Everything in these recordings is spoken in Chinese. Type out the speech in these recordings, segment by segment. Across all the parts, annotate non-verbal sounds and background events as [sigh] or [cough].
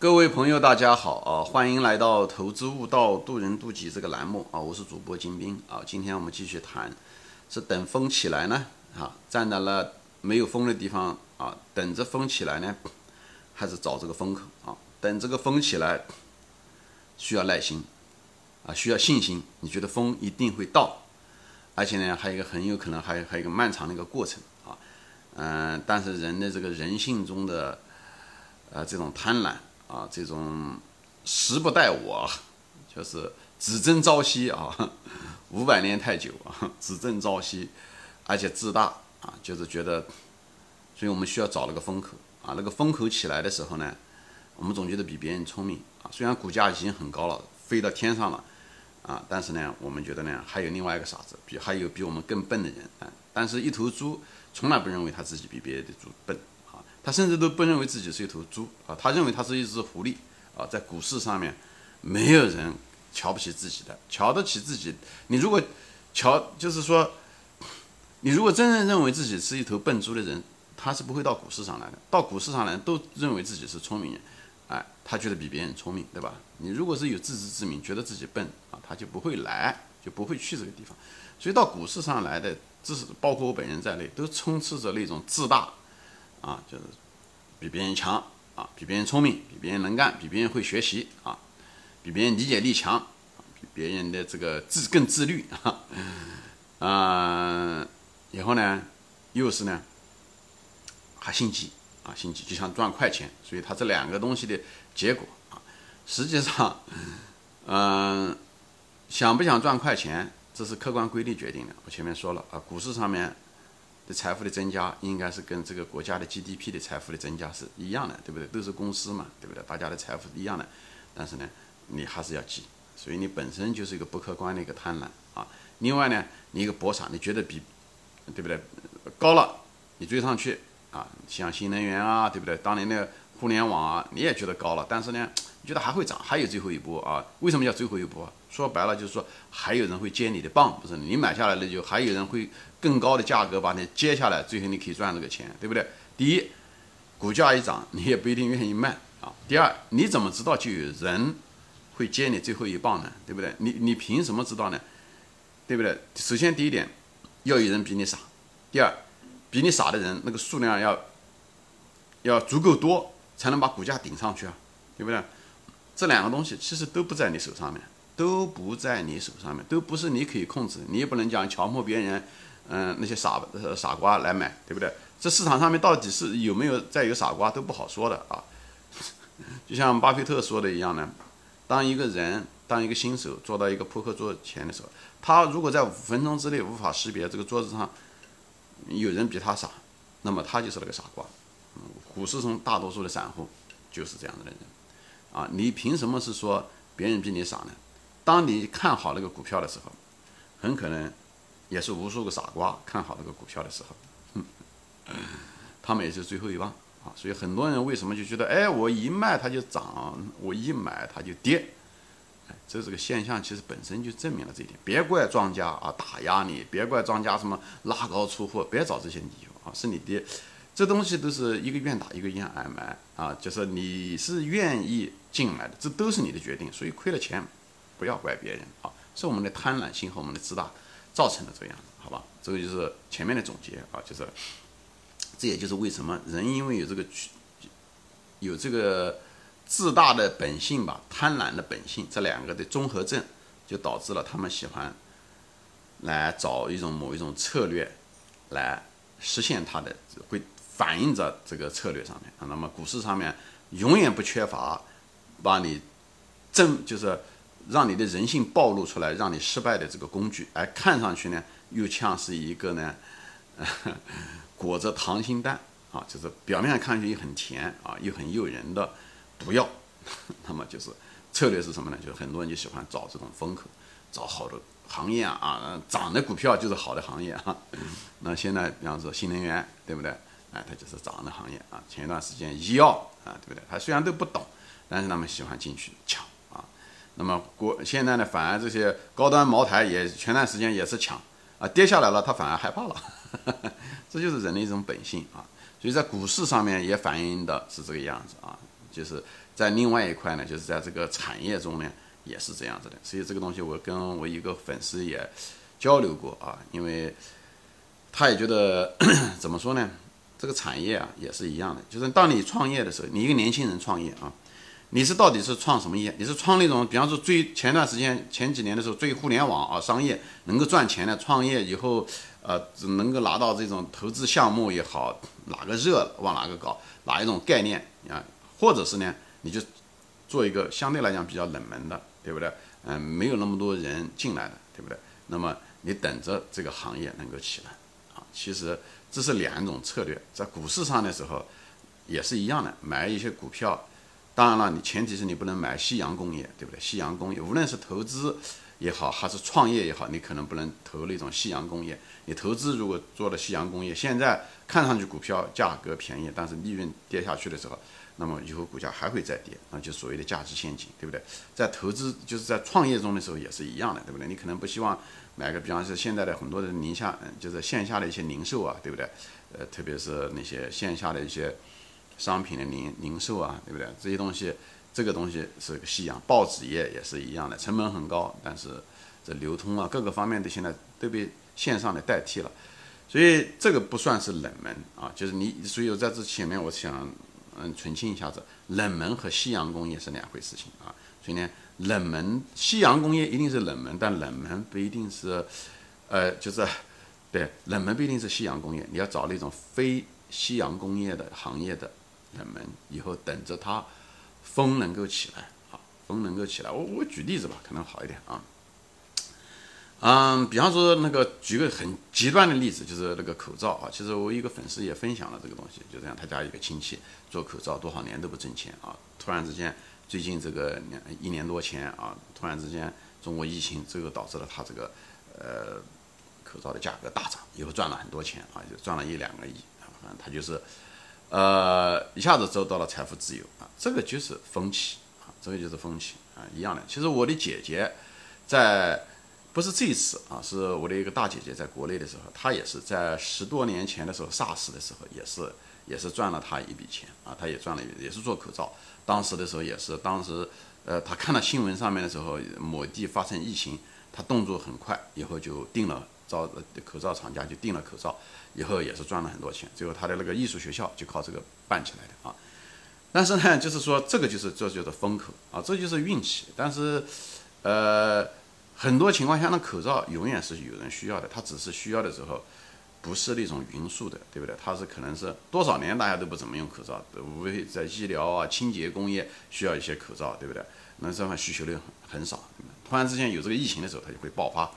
各位朋友，大家好啊！欢迎来到《投资悟道，渡人渡己》这个栏目啊！我是主播金兵啊！今天我们继续谈，是等风起来呢啊，站在了没有风的地方啊，等着风起来呢，还是找这个风口啊？等这个风起来，需要耐心啊，需要信心。你觉得风一定会到，而且呢，还有一个很有可能还还有一个漫长的一个过程啊。嗯，但是人的这个人性中的呃这种贪婪。啊，这种时不待我，就是只争朝夕啊，五百年太久啊，只争朝夕，而且自大啊，就是觉得，所以我们需要找那个风口啊，那个风口起来的时候呢，我们总觉得比别人聪明啊，虽然股价已经很高了，飞到天上了啊，但是呢，我们觉得呢，还有另外一个傻子，比还有比我们更笨的人啊，但是一头猪从来不认为他自己比别的猪笨。他甚至都不认为自己是一头猪啊，他认为他是一只狐狸啊。在股市上面，没有人瞧不起自己的，瞧得起自己。你如果瞧，就是说，你如果真正认为自己是一头笨猪的人，他是不会到股市上来的。到股市上来，都认为自己是聪明人，哎，他觉得比别人聪明，对吧？你如果是有自知之明，觉得自己笨啊，他就不会来，就不会去这个地方。所以到股市上来的，这是包括我本人在内，都充斥着那种自大。啊，就是比别人强啊，比别人聪明，比别人能干，比别人会学习啊，比别人理解力强，比别人的这个自更自律啊，嗯，以后呢，又是呢，还心急啊，心急就想赚快钱，所以他这两个东西的结果啊，实际上，嗯，想不想赚快钱，这是客观规律决定的。我前面说了啊，股市上面。财富的增加应该是跟这个国家的 GDP 的财富的增加是一样的，对不对？都是公司嘛，对不对？大家的财富是一样的，但是呢，你还是要记，所以你本身就是一个不客观的一个贪婪啊。另外呢，你一个博傻，你觉得比，对不对？高了，你追上去啊，像新能源啊，对不对？当年的互联网啊，你也觉得高了，但是呢，你觉得还会涨，还有最后一波啊？为什么叫最后一波？说白了就是说，还有人会接你的棒，不是你买下来了就还有人会更高的价格把你接下来，最后你可以赚这个钱，对不对？第一，股价一涨，你也不一定愿意卖啊。第二，你怎么知道就有人会接你最后一棒呢？对不对？你你凭什么知道呢？对不对？首先第一点，要有人比你傻；第二，比你傻的人那个数量要要足够多，才能把股价顶上去啊，对不对？这两个东西其实都不在你手上面。都不在你手上面，都不是你可以控制，你也不能讲强迫别人，嗯，那些傻傻瓜来买，对不对？这市场上面到底是有没有再有傻瓜都不好说的啊。[laughs] 就像巴菲特说的一样呢，当一个人当一个新手坐到一个扑克桌前的时候，他如果在五分钟之内无法识别这个桌子上有人比他傻，那么他就是那个傻瓜。股市中大多数的散户就是这样子的人啊，你凭什么是说别人比你傻呢？当你看好那个股票的时候，很可能也是无数个傻瓜看好那个股票的时候，他们也是最后一棒啊。所以很多人为什么就觉得，哎，我一卖它就涨，我一买它就跌，哎，这这个现象其实本身就证明了这一点。别怪庄家啊打压你，别怪庄家什么拉高出货，别找这些理由啊，是你跌，这东西都是一个愿打一个愿挨啊，就是你是愿意进来的，这都是你的决定，所以亏了钱。不要怪别人啊，是我们的贪婪心和我们的自大造成的这样，好吧？这个就是前面的总结啊，就是这也就是为什么人因为有这个有这个自大的本性吧，贪婪的本性这两个的综合症，就导致了他们喜欢来找一种某一种策略来实现他的，会反映在这个策略上面啊。那么股市上面永远不缺乏把你正就是。让你的人性暴露出来，让你失败的这个工具，而看上去呢，又像是一个呢，[laughs] 裹着糖心蛋啊，就是表面上看上去又很甜啊，又很诱人的毒药。[laughs] 那么就是策略是什么呢？就是很多人就喜欢找这种风口，找好的行业啊，啊，涨的股票就是好的行业啊。[laughs] 那现在比方说新能源，对不对？哎，它就是涨的行业啊。前一段时间医药啊，对不对？他虽然都不懂，但是他们喜欢进去抢啊。那么国现在呢，反而这些高端茅台也前段时间也是抢啊，跌下来了，他反而害怕了，[laughs] 这就是人的一种本性啊。所以在股市上面也反映的是这个样子啊，就是在另外一块呢，就是在这个产业中呢，也是这样子的。所以这个东西我跟我一个粉丝也交流过啊，因为他也觉得 [coughs] 怎么说呢？这个产业啊也是一样的，就是当你创业的时候，你一个年轻人创业啊，你是到底是创什么业？你是创那种，比方说最前段时间前几年的时候追互联网啊商业能够赚钱的创业以后，呃，能够拿到这种投资项目也好，哪个热往哪个搞，哪一种概念啊？或者是呢，你就做一个相对来讲比较冷门的，对不对？嗯，没有那么多人进来的，对不对？那么你等着这个行业能够起来，其实。这是两种策略，在股市上的时候也是一样的，买一些股票。当然了，你前提是你不能买夕阳工业，对不对？夕阳工业无论是投资也好，还是创业也好，你可能不能投那种夕阳工业。你投资如果做了夕阳工业，现在看上去股票价格便宜，但是利润跌下去的时候，那么以后股价还会再跌，那就所谓的价值陷阱，对不对？在投资就是在创业中的时候也是一样的，对不对？你可能不希望。买个，比方说现在的很多的宁夏，就是线下的一些零售啊，对不对？呃，特别是那些线下的一些商品的零零售啊，对不对？这些东西，这个东西是个夕阳。报纸业也是一样的，成本很高，但是这流通啊，各个方面的现在都被线上的代替了，所以这个不算是冷门啊。就是你，所以我在这前面，我想嗯澄清一下子，冷门和夕阳工业是两回事情啊。所以呢。冷门，夕阳工业一定是冷门，但冷门不一定是，呃，就是，对，冷门不一定是夕阳工业，你要找那种非夕阳工业的行业的冷门，以后等着它风能够起来，啊，风能够起来。我我举例子吧，可能好一点啊。嗯，比方说那个举个很极端的例子，就是那个口罩啊。其实我一个粉丝也分享了这个东西，就这样，他家一个亲戚做口罩多少年都不挣钱啊，突然之间。最近这个两一年多前啊，突然之间中国疫情，这个导致了他这个呃口罩的价格大涨，以后赚了很多钱啊，就赚了一两个亿啊，反正他就是呃一下子走到了财富自由啊，这个就是风气啊，这个就是风气啊，一样的。其实我的姐姐在不是这一次啊，是我的一个大姐姐在国内的时候，她也是在十多年前的时候，SARS 的时候也是也是赚了他一笔钱啊，他也赚了，也是做口罩。当时的时候也是，当时，呃，他看到新闻上面的时候，某地发生疫情，他动作很快，以后就订了造口罩厂家就订了口罩，以后也是赚了很多钱。最后他的那个艺术学校就靠这个办起来的啊。但是呢，就是说这个就是这就是风口啊，这就是运气。但是，呃，很多情况下，那口罩永远是有人需要的，他只是需要的时候。不是那种匀速的，对不对？它是可能是多少年大家都不怎么用口罩，无非在医疗啊、清洁工业需要一些口罩，对不对？那这块需求量很少，突然之间有这个疫情的时候，它就会爆发，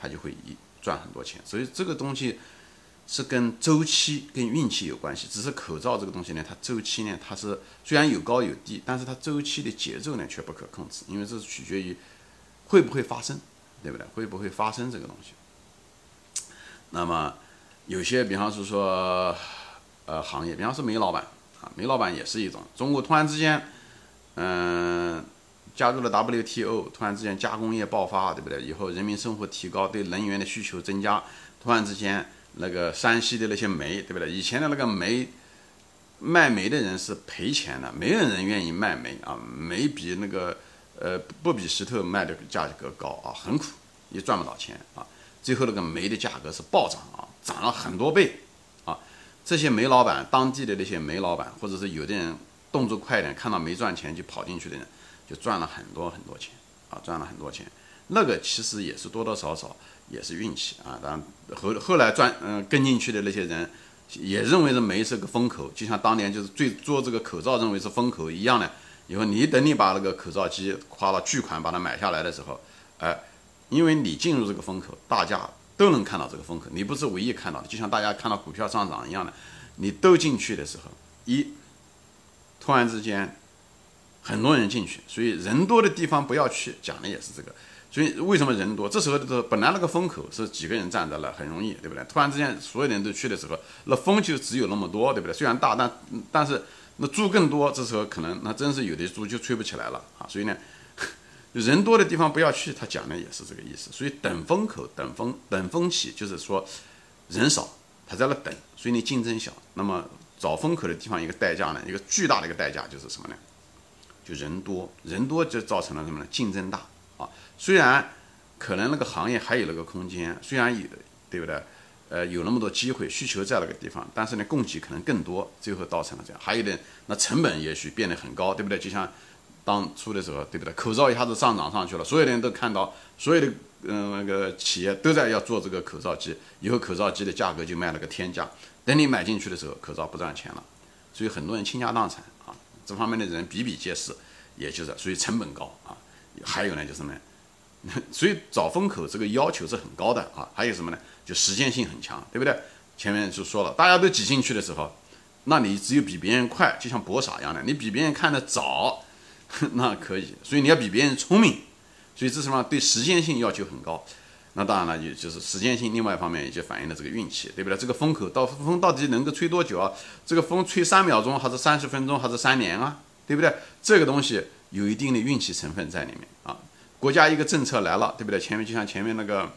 它就会一赚很多钱。所以这个东西是跟周期、跟运气有关系。只是口罩这个东西呢，它周期呢，它是虽然有高有低，但是它周期的节奏呢却不可控制，因为这是取决于会不会发生，对不对？会不会发生这个东西？那么。有些，比方是说，呃，行业，比方说煤老板啊，煤老板也是一种。中国突然之间，嗯，加入了 WTO，突然之间加工业爆发，对不对？以后人民生活提高，对能源的需求增加，突然之间那个山西的那些煤，对不对？以前的那个煤，卖煤的人是赔钱的，没有人愿意卖煤啊，煤比那个呃不比石头卖的价格高啊，很苦，也赚不到钱啊。最后那个煤的价格是暴涨啊。涨了很多倍，啊，这些煤老板，当地的那些煤老板，或者是有的人动作快点，看到没赚钱就跑进去的人，就赚了很多很多钱，啊，赚了很多钱。那个其实也是多多少少也是运气啊。当然后后来赚嗯跟进去的那些人，也认为这煤是个风口，就像当年就是最做这个口罩认为是风口一样的。以后你等你把那个口罩机花了巨款把它买下来的时候，哎，因为你进入这个风口，大家。都能看到这个风口，你不是唯一看到的，就像大家看到股票上涨一样的，你都进去的时候，一突然之间很多人进去，所以人多的地方不要去，讲的也是这个。所以为什么人多？这时候的时候，本来那个风口是几个人站着了，很容易，对不对？突然之间所有人都去的时候，那风就只有那么多，对不对？虽然大，但但是那猪更多，这时候可能那真是有的猪就吹不起来了啊。所以呢。人多的地方不要去，他讲的也是这个意思。所以等风口、等风、等风起，就是说人少，他在那等，所以你竞争小。那么找风口的地方，一个代价呢，一个巨大的一个代价就是什么呢？就人多人多就造成了什么呢？竞争大啊。虽然可能那个行业还有那个空间，虽然有，对不对？呃，有那么多机会，需求在那个地方，但是呢，供给可能更多，最后造成了这样。还有的那成本也许变得很高，对不对？就像当初的时候，对不对？口罩一下子上涨上去了，所有的人都看到，所有的嗯那个企业都在要做这个口罩机，以后口罩机的价格就卖了个天价。等你买进去的时候，口罩不赚钱了，所以很多人倾家荡产啊。这方面的人比比皆是，也就是所以成本高啊。还有呢，就是什么？[laughs] 所以找风口这个要求是很高的啊。还有什么呢？就实践性很强，对不对？前面就说了，大家都挤进去的时候，那你只有比别人快，就像博傻一样的，你比别人看得早，[laughs] 那可以。所以你要比别人聪明，所以这什么对时间性要求很高。那当然了，也就是时间性，另外一方面也就反映了这个运气，对不对？这个风口到风到底能够吹多久啊？这个风吹三秒钟，还是三十分钟，还是三年啊？对不对？这个东西有一定的运气成分在里面啊。国家一个政策来了，对不对？前面就像前面那个。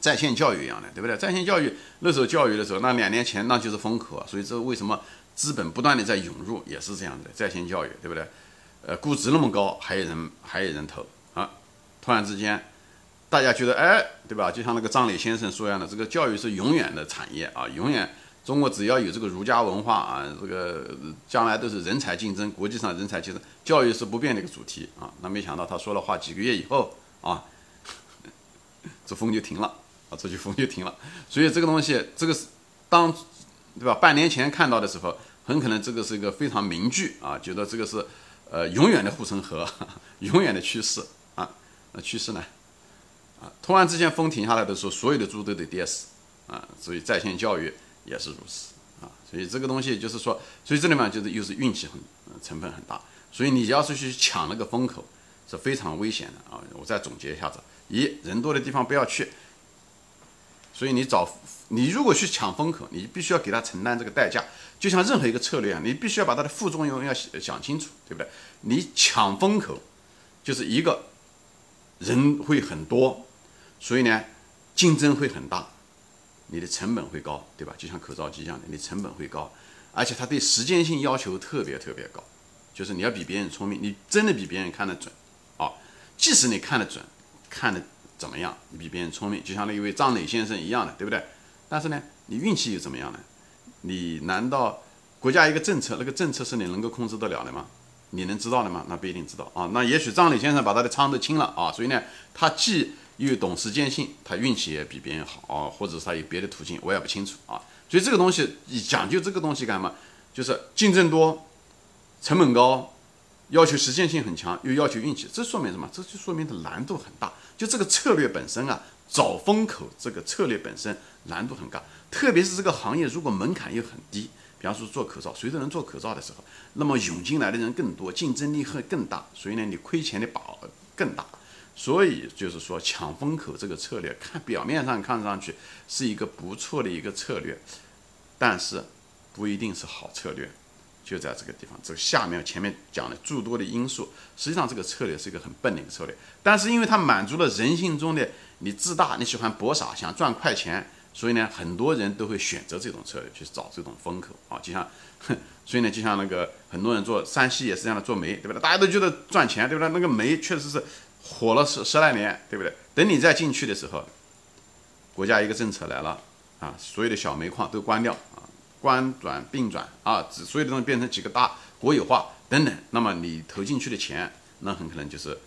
在线教育一样的，对不对？在线教育那时候教育的时候，那两年前那就是风口啊。所以这为什么资本不断的在涌入，也是这样的。在线教育，对不对？呃，估值那么高，还有人还有人投啊。突然之间，大家觉得，哎，对吧？就像那个张磊先生说一样的，这个教育是永远的产业啊，永远中国只要有这个儒家文化啊，这个将来都是人才竞争，国际上人才竞争，教育是不变的一个主题啊。那没想到他说了话，几个月以后啊，[laughs] 这风就停了啊。这就风就停了，所以这个东西，这个是当对吧？半年前看到的时候，很可能这个是一个非常名句啊，觉得这个是呃永远的护城河，[laughs] 永远的趋势啊。那趋势呢？啊，突然之间风停下来的时候，所有的猪都得跌死啊。所以在线教育也是如此啊。所以这个东西就是说，所以这里面就是又是运气很成分很大。所以你要是去抢那个风口，是非常危险的啊。我再总结一下子：一人多的地方不要去。所以你找你如果去抢风口，你必须要给他承担这个代价，就像任何一个策略啊，你必须要把它的副作用要想清楚，对不对？你抢风口就是一个人会很多，所以呢竞争会很大，你的成本会高，对吧？就像口罩机一样的，你成本会高，而且它对时间性要求特别特别高，就是你要比别人聪明，你真的比别人看得准啊，即使你看得准，看得。怎么样？你比别人聪明，就像那一位张磊先生一样的，对不对？但是呢，你运气又怎么样呢？你难道国家一个政策，那个政策是你能够控制得了的吗？你能知道的吗？那不一定知道啊。那也许张磊先生把他的仓都清了啊，所以呢，他既又懂时间性，他运气也比别人好啊，或者是他有别的途径，我也不清楚啊。所以这个东西你讲究这个东西干嘛？就是竞争多，成本高。要求实践性很强，又要求运气，这说明什么？这就说明它难度很大。就这个策略本身啊，找风口这个策略本身难度很大，特别是这个行业如果门槛又很低，比方说做口罩，谁都能做口罩的时候，那么涌进来的人更多，竞争力会更大，所以呢，你亏钱的把握更大。所以就是说，抢风口这个策略，看表面上看上去是一个不错的一个策略，但是不一定是好策略。就在这个地方，这个下面前面讲的诸多的因素，实际上这个策略是一个很笨的一个策略，但是因为它满足了人性中的你自大，你喜欢博傻，想赚快钱，所以呢，很多人都会选择这种策略去找这种风口啊，就像，所以呢，就像那个很多人做山西也是这样的做煤，对不对？大家都觉得赚钱，对不对？那个煤确实是火了十十来年，对不对？等你再进去的时候，国家一个政策来了啊，所有的小煤矿都关掉。官转并转啊，所有的东西变成几个大国有化等等，那么你投进去的钱，那很可能就是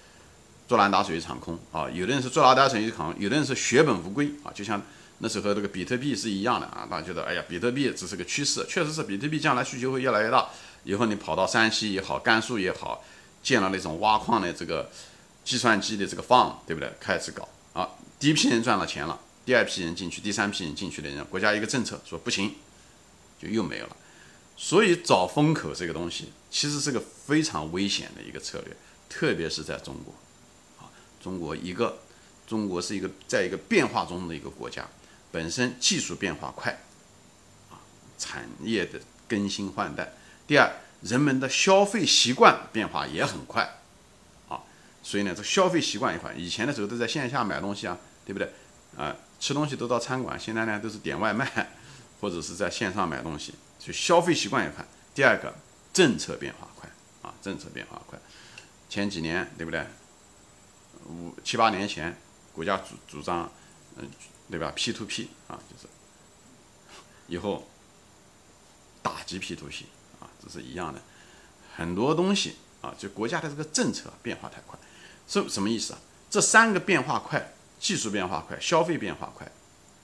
坐篮打水一场空啊。有的人是坐烂打水一场空，有的人是血本无归啊。就像那时候这个比特币是一样的啊，大家觉得哎呀，比特币只是个趋势，确实是比特币将来需求会越来越大。以后你跑到山西也好，甘肃也好，建了那种挖矿的这个计算机的这个 farm，对不对？开始搞啊，第一批人赚了钱了，第二批人进去，第三批人进去的人，国家一个政策说不行。就又没有了，所以找风口这个东西其实是个非常危险的一个策略，特别是在中国，啊，中国一个，中国是一个在一个变化中的一个国家，本身技术变化快，啊，产业的更新换代，第二，人们的消费习惯变化也很快，啊，所以呢，这消费习惯一块，以前的时候都在线下买东西啊，对不对？啊，吃东西都到餐馆，现在呢都是点外卖。或者是在线上买东西，就消费习惯也快。第二个，政策变化快啊，政策变化快。前几年对不对？五七八年前，国家主主张，嗯，对吧？P to P 啊，就是以后打击 P to P 啊，这是一样的。很多东西啊，就国家的这个政策变化太快，是什么意思啊？这三个变化快，技术变化快，消费变化快，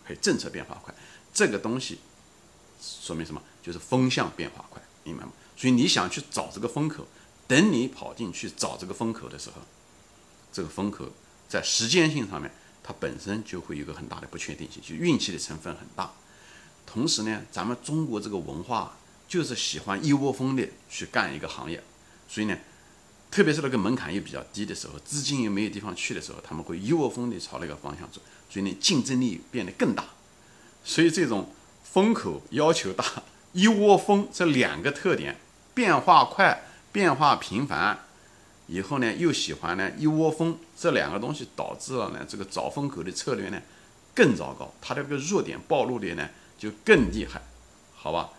还有政策变化快，这个东西说明什么？就是风向变化快，明白吗？所以你想去找这个风口，等你跑进去找这个风口的时候，这个风口在时间性上面，它本身就会有个很大的不确定性，就运气的成分很大。同时呢，咱们中国这个文化就是喜欢一窝蜂的去干一个行业，所以呢，特别是那个门槛又比较低的时候，资金又没有地方去的时候，他们会一窝蜂的朝那个方向走，所以呢，竞争力变得更大。所以这种风口要求大，[laughs] 一窝蜂这两个特点。变化快，变化频繁，以后呢又喜欢呢一窝蜂，这两个东西导致了呢这个找风口的策略呢更糟糕，它的这个弱点暴露的呢就更厉害，好吧？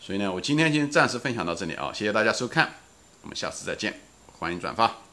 所以呢我今天先暂时分享到这里啊，谢谢大家收看，我们下次再见，欢迎转发。